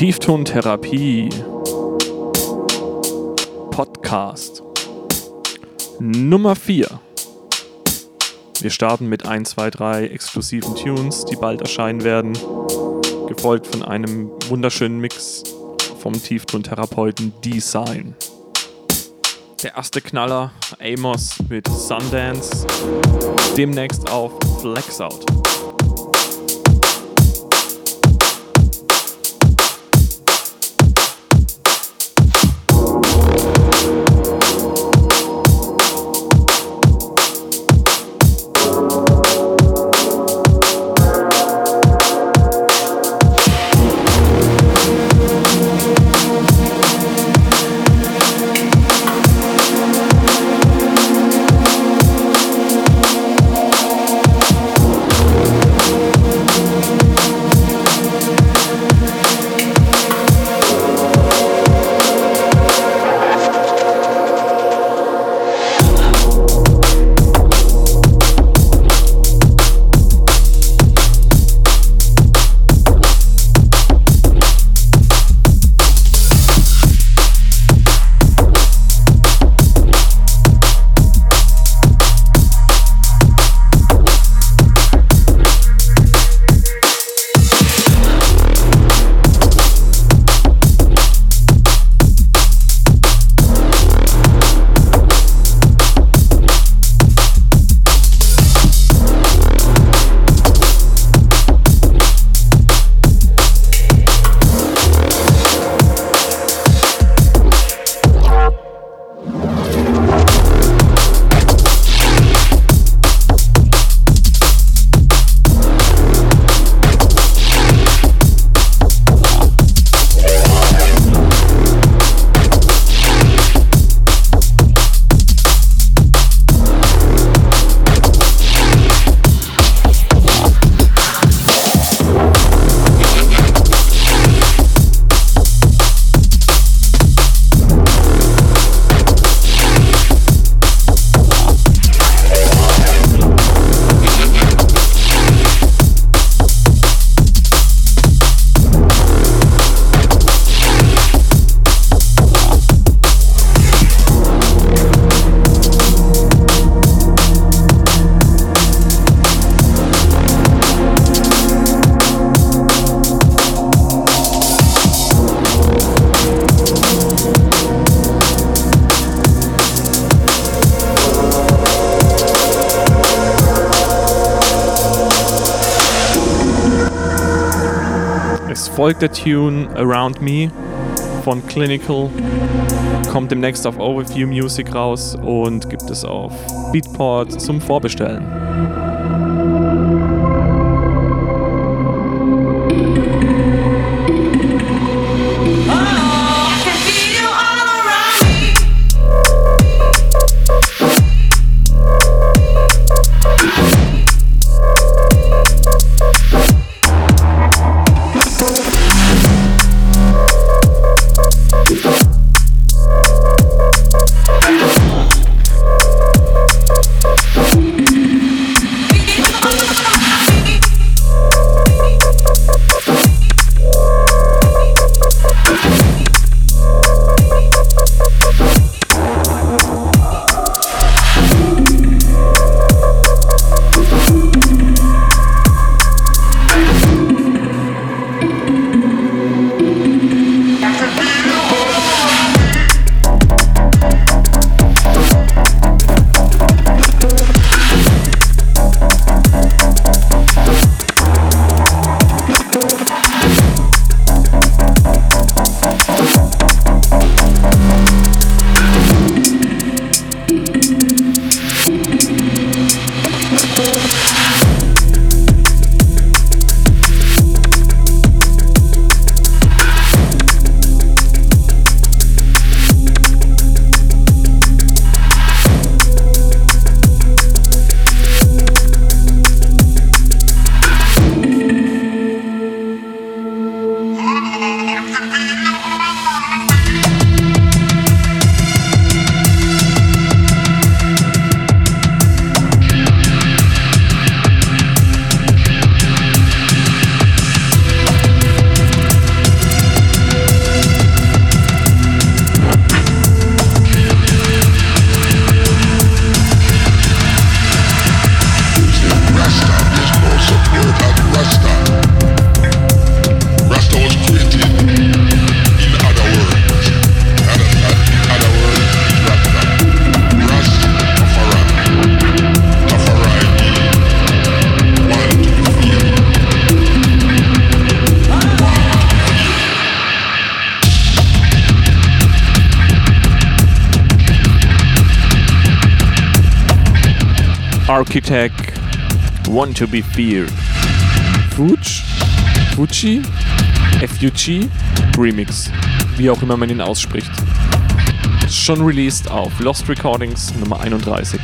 Tieftontherapie Podcast Nummer 4. Wir starten mit 1, 2, 3 exklusiven Tunes, die bald erscheinen werden, gefolgt von einem wunderschönen Mix vom Tieftontherapeuten Design. Der erste Knaller, Amos mit Sundance, demnächst auf Flexout. folgt der Tune Around Me von Clinical. Kommt demnächst auf Overview Music raus und gibt es auf Beatport zum Vorbestellen. Architect, Want to be Feared. Fuji? Fuji? FUG? Remix. Wie auch immer man ihn ausspricht. Schon released auf Lost Recordings Nummer 31.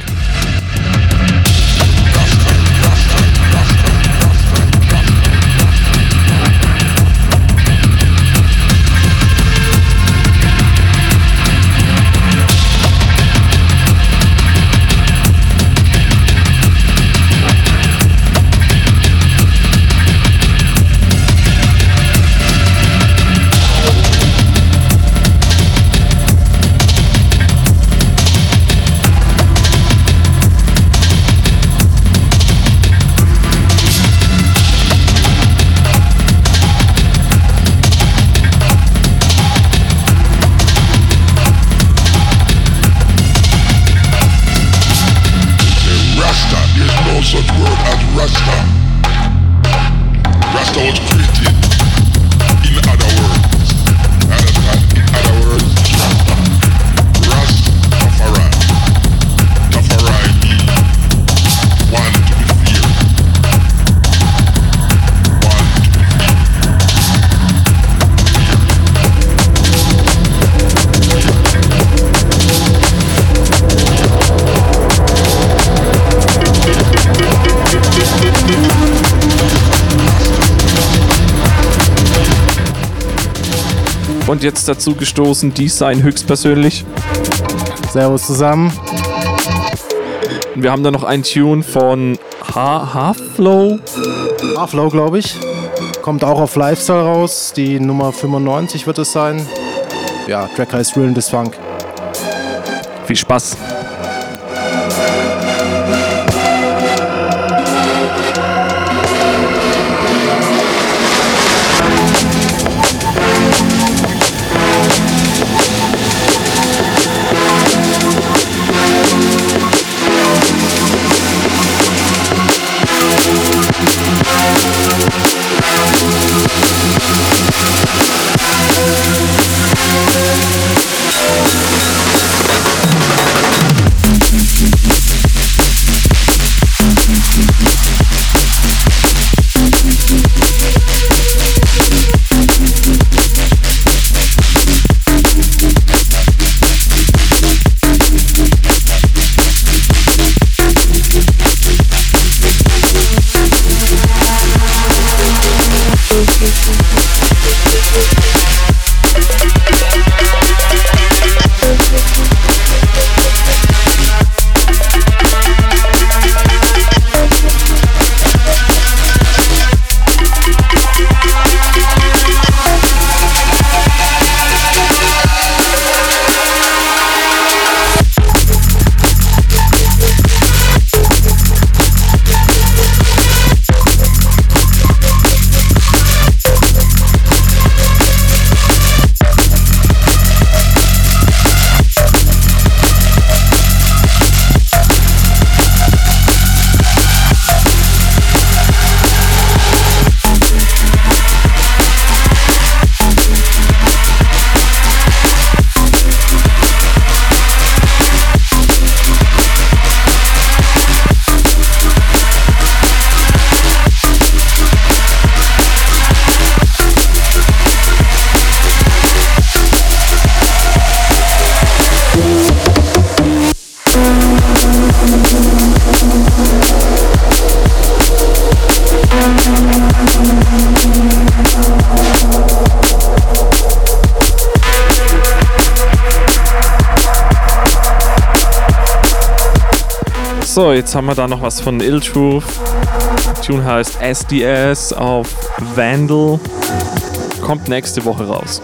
Und jetzt dazu gestoßen, Design höchstpersönlich. Servus zusammen. Wir haben da noch einen Tune von Half-Flow. Half-Flow, glaube ich. Kommt auch auf Lifestyle raus. Die Nummer 95 wird es sein. Ja, Track heißt Real Funk. Viel Spaß. So, jetzt haben wir da noch was von Ill Truth. Tune heißt SDS auf Vandal. Kommt nächste Woche raus.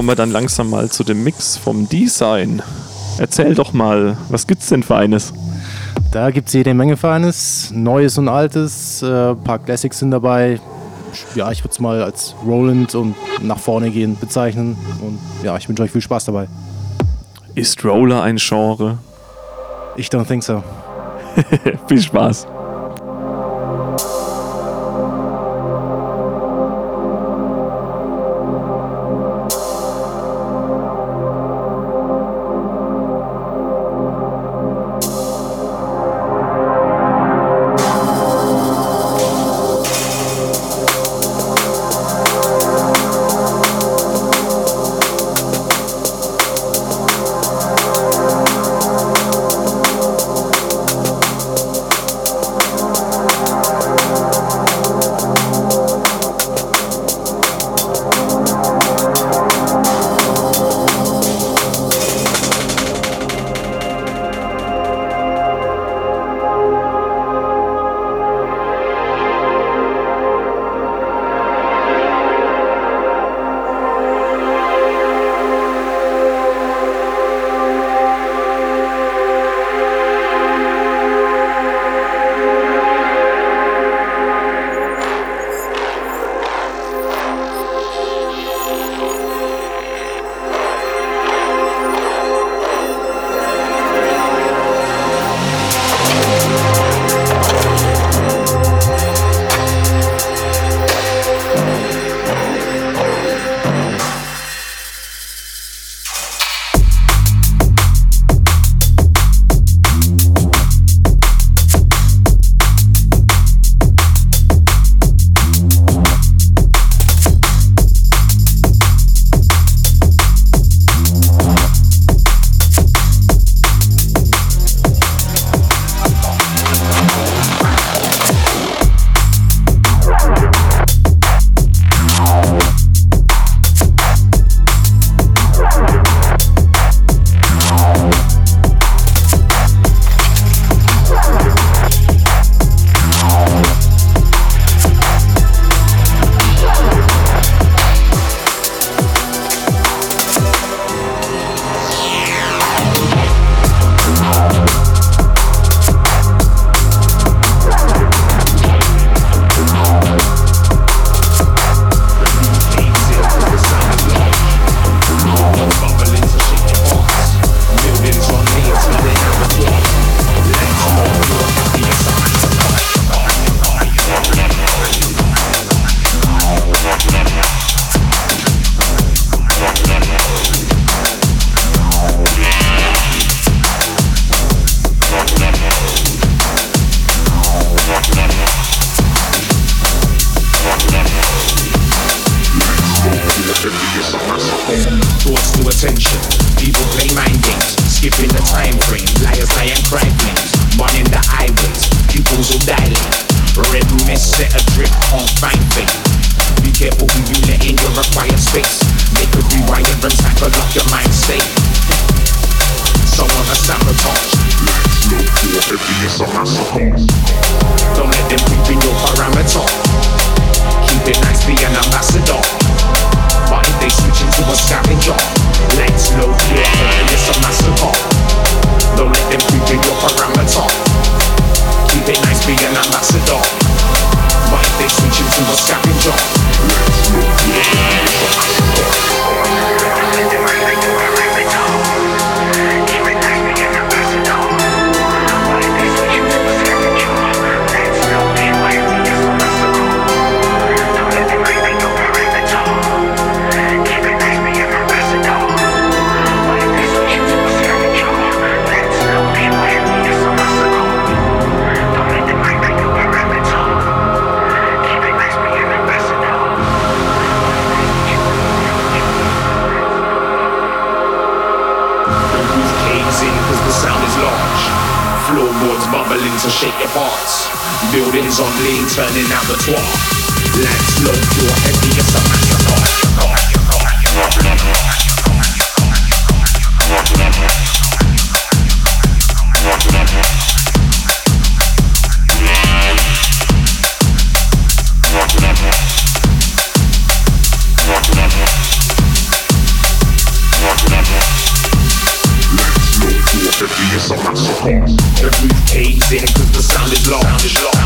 Kommen wir dann langsam mal zu dem Mix vom Design. Erzähl doch mal, was gibt's denn für eines? Da gibt es jede Menge Feines, Neues und Altes. Ein äh, paar Classics sind dabei. Ja, ich würde es mal als Roland und nach vorne gehen bezeichnen. Und ja, ich wünsche euch viel Spaß dabei. Ist Roller ein Genre? Ich don't think so. viel Spaß. long.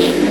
Gracias.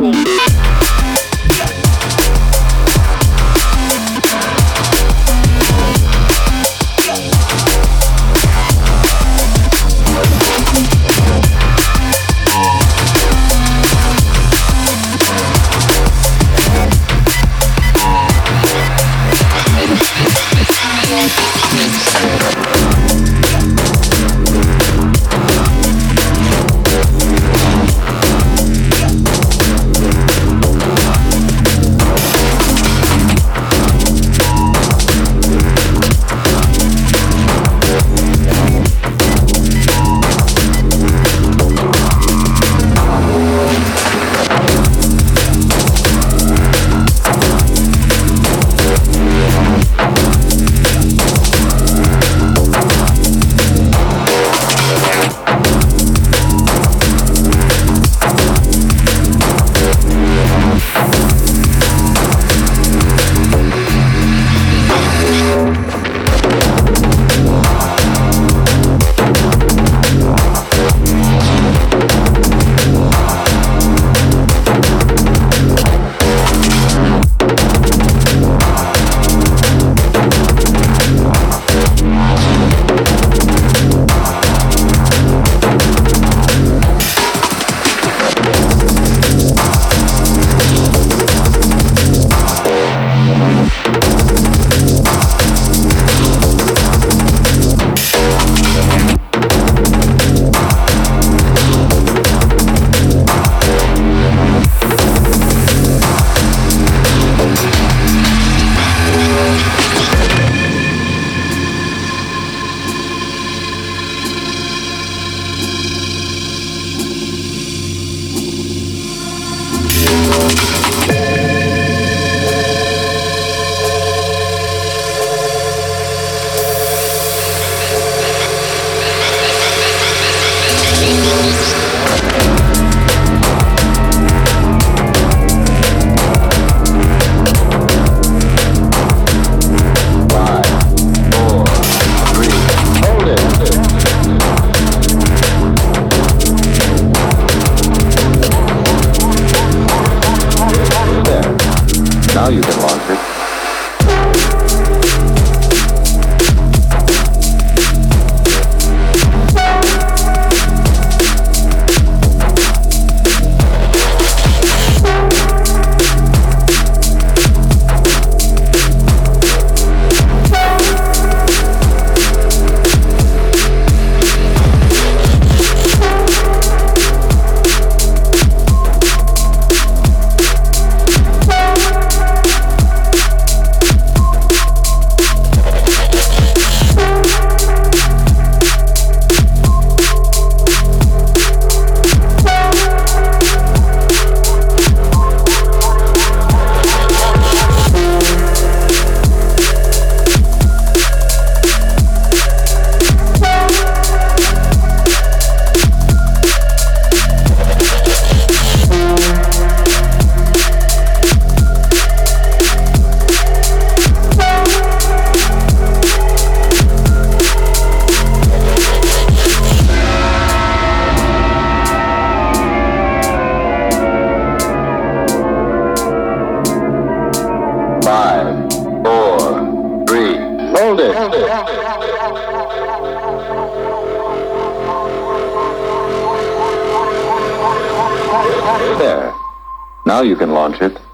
morning. you can launch it.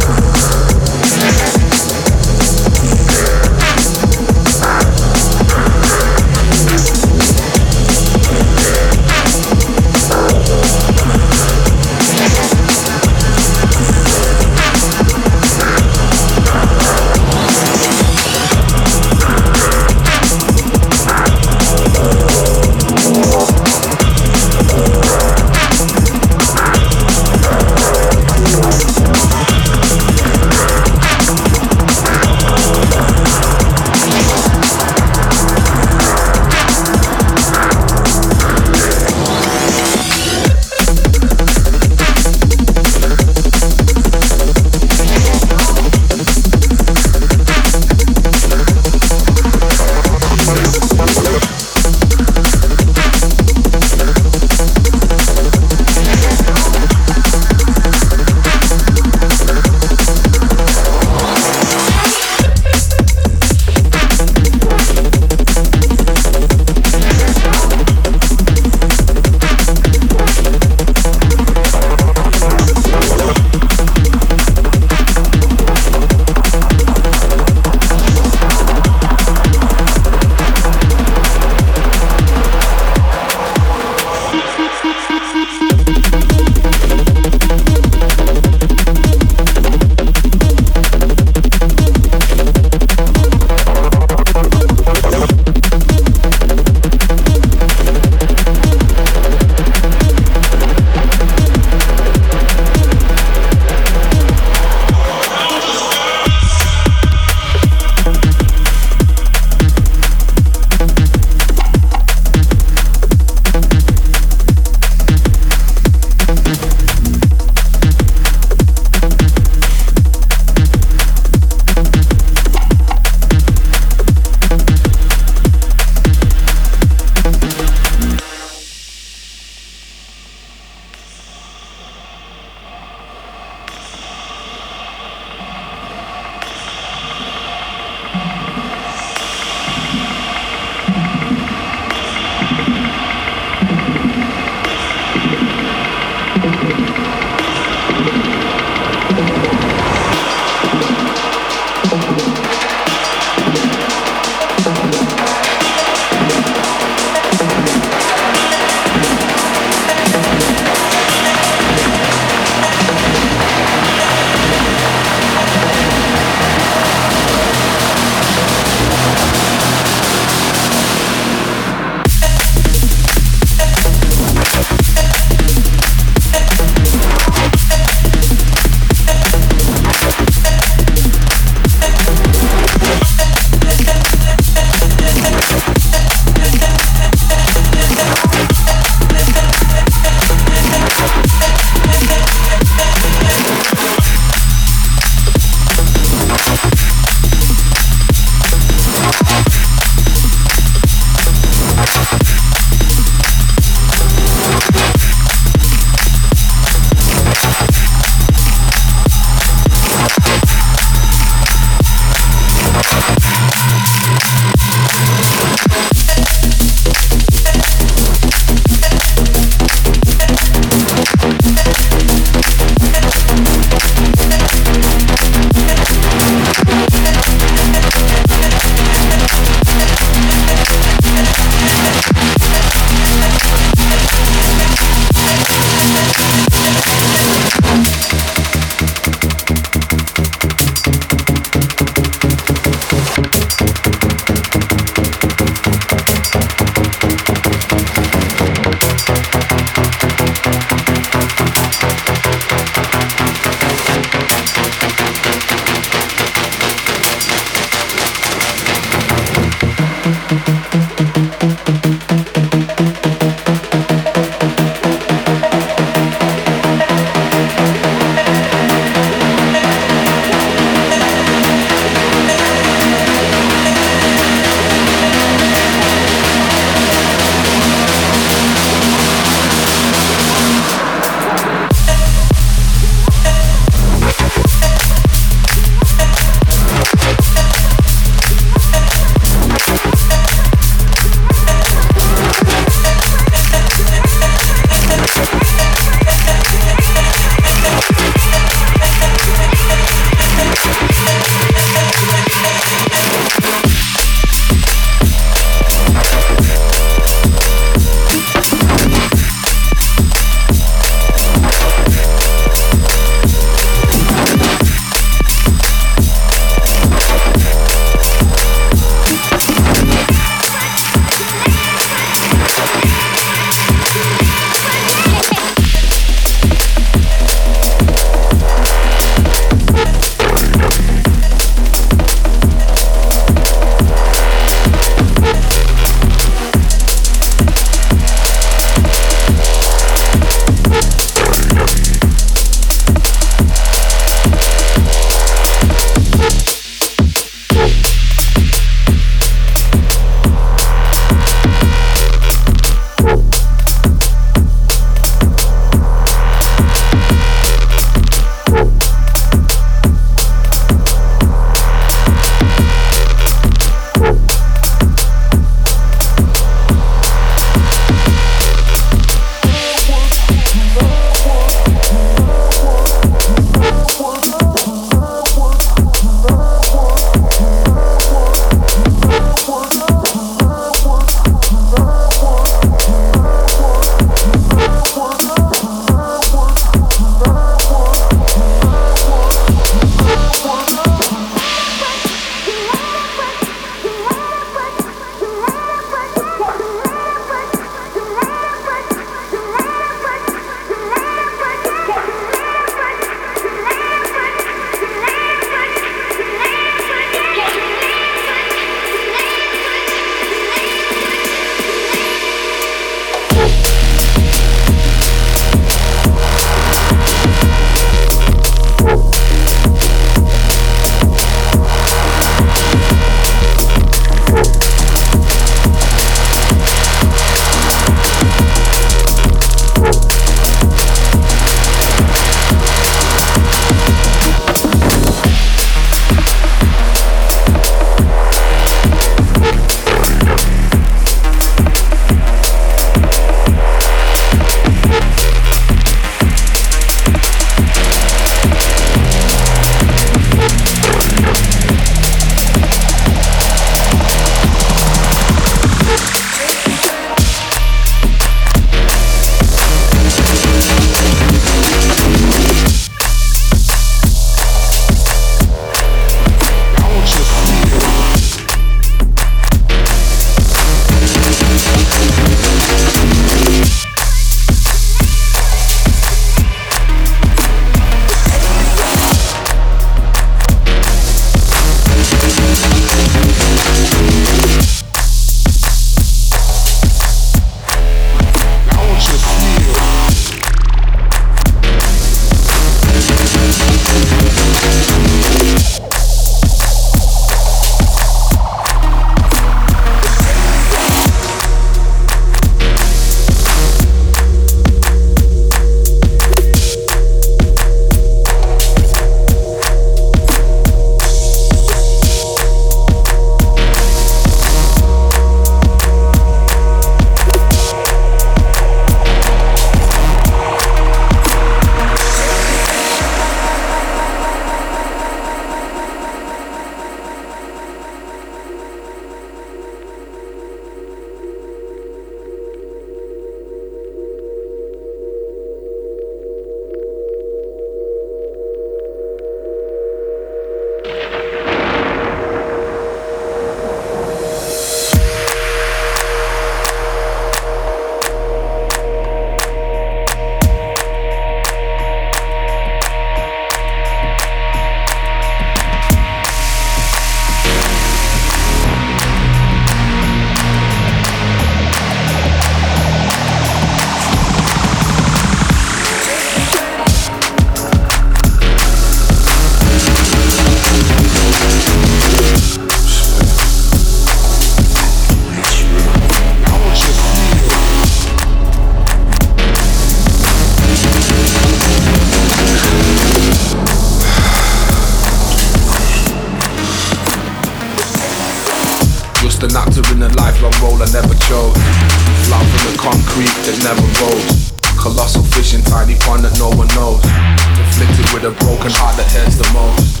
Broken heart that hurts the most.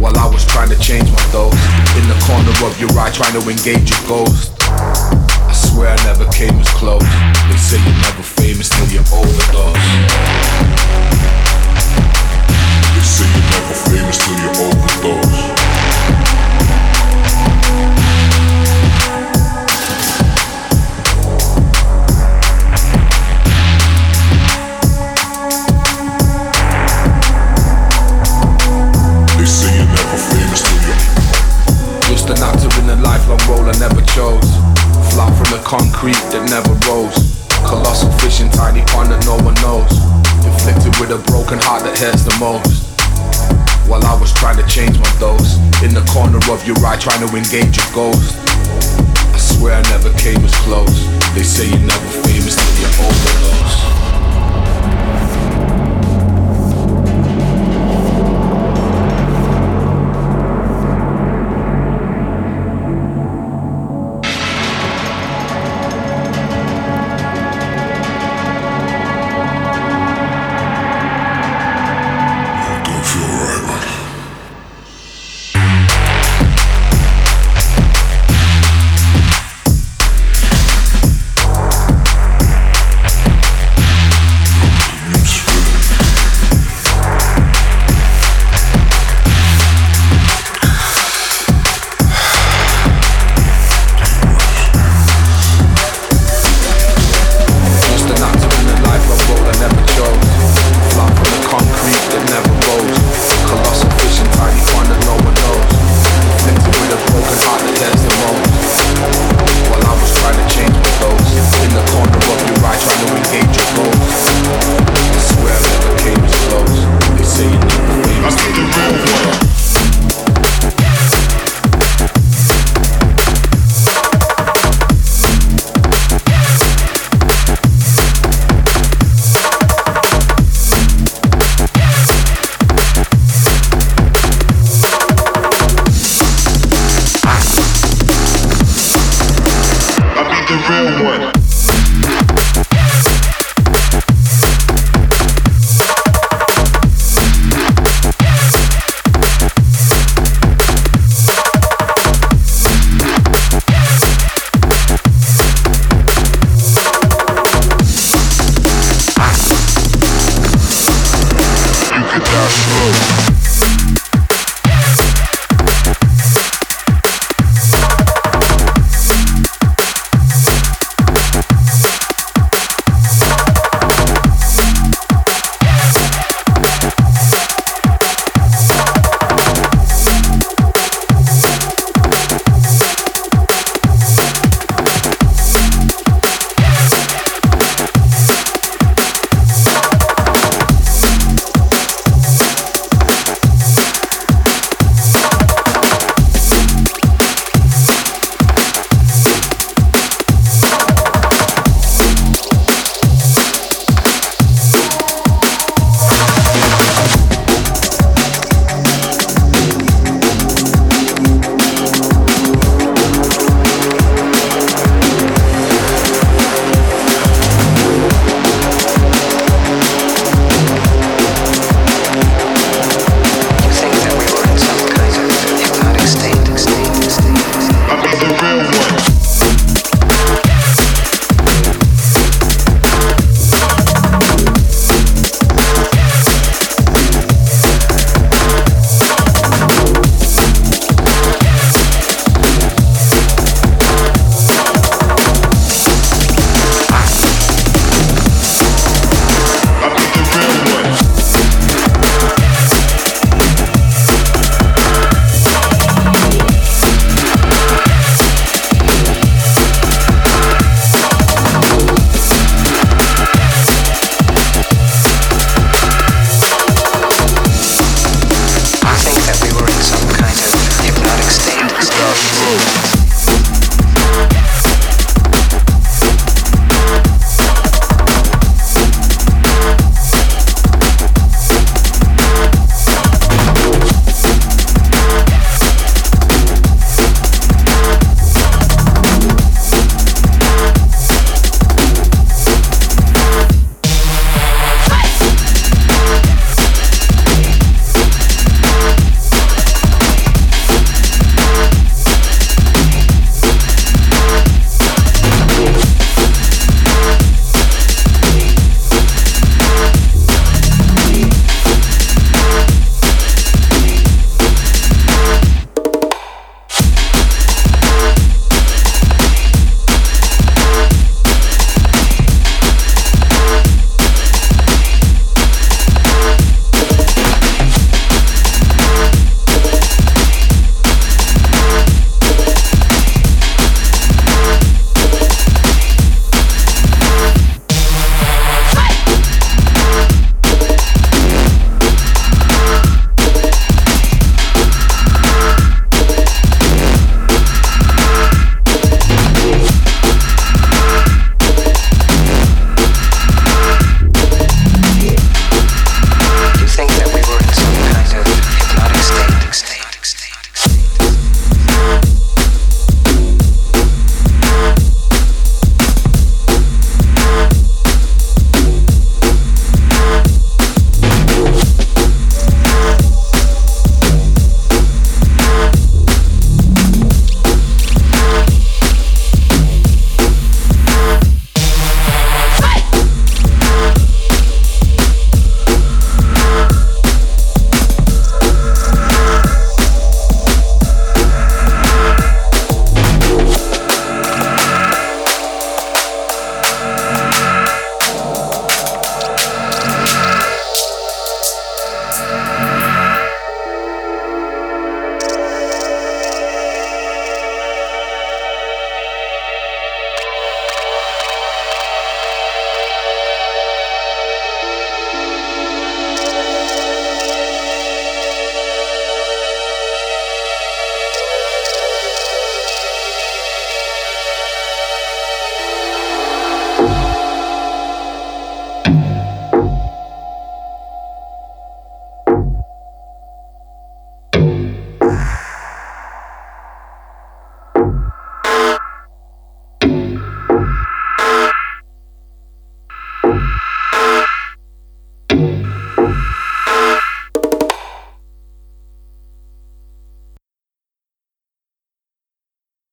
While I was trying to change my dose In the corner of your eye trying to engage your ghost. I swear I never came as close. They say you're never famous till you overdose They say you're never famous till you overdose never chose. Fly from the concrete that never rose. Colossal fish in tiny pond that no one knows. Inflicted with a broken heart that hurts the most. While I was trying to change my dose In the corner of your eye trying to engage your ghost. I swear I never came as close. They say you're never famous till you're overdose